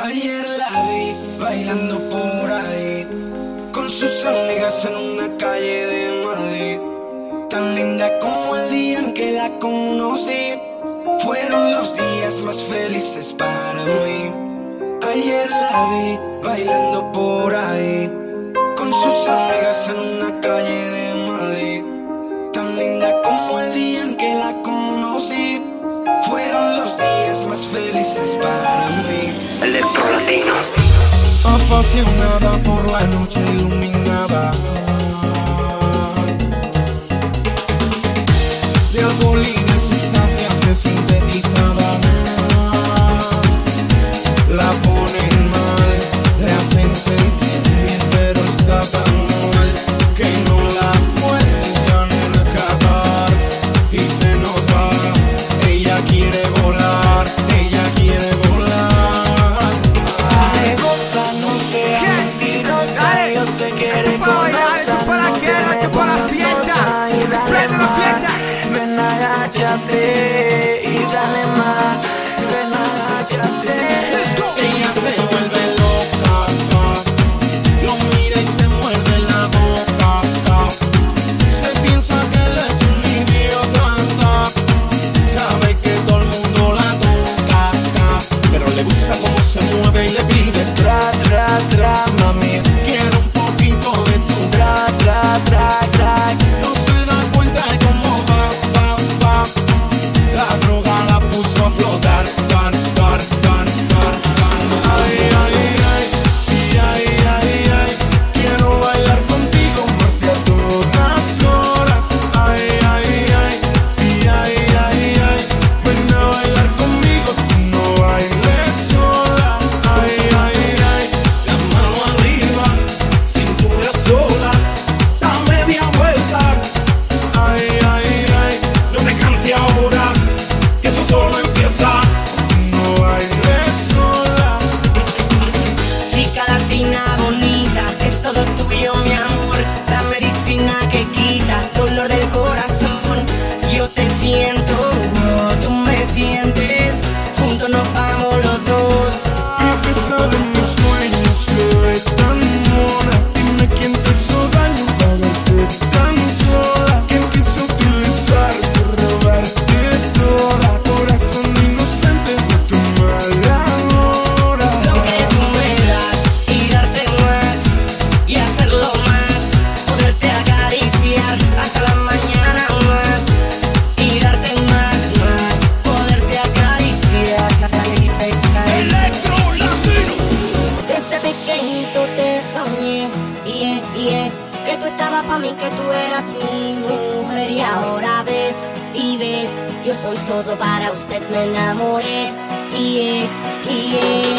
Ayer la vi bailando por ahí, con sus amigas en una calle de Madrid. Tan linda como el día en que la conocí, fueron los días más felices para mí. Ayer la vi bailando por ahí, con sus amigas en una calle de madrid. felices para mí. Electrolatino. Apasionada por la noche iluminada olvídate. Que tú estabas para mí, que tú eras mi mujer y ahora ves y ves. Yo soy todo para usted, me enamoré. Y yeah, yeah.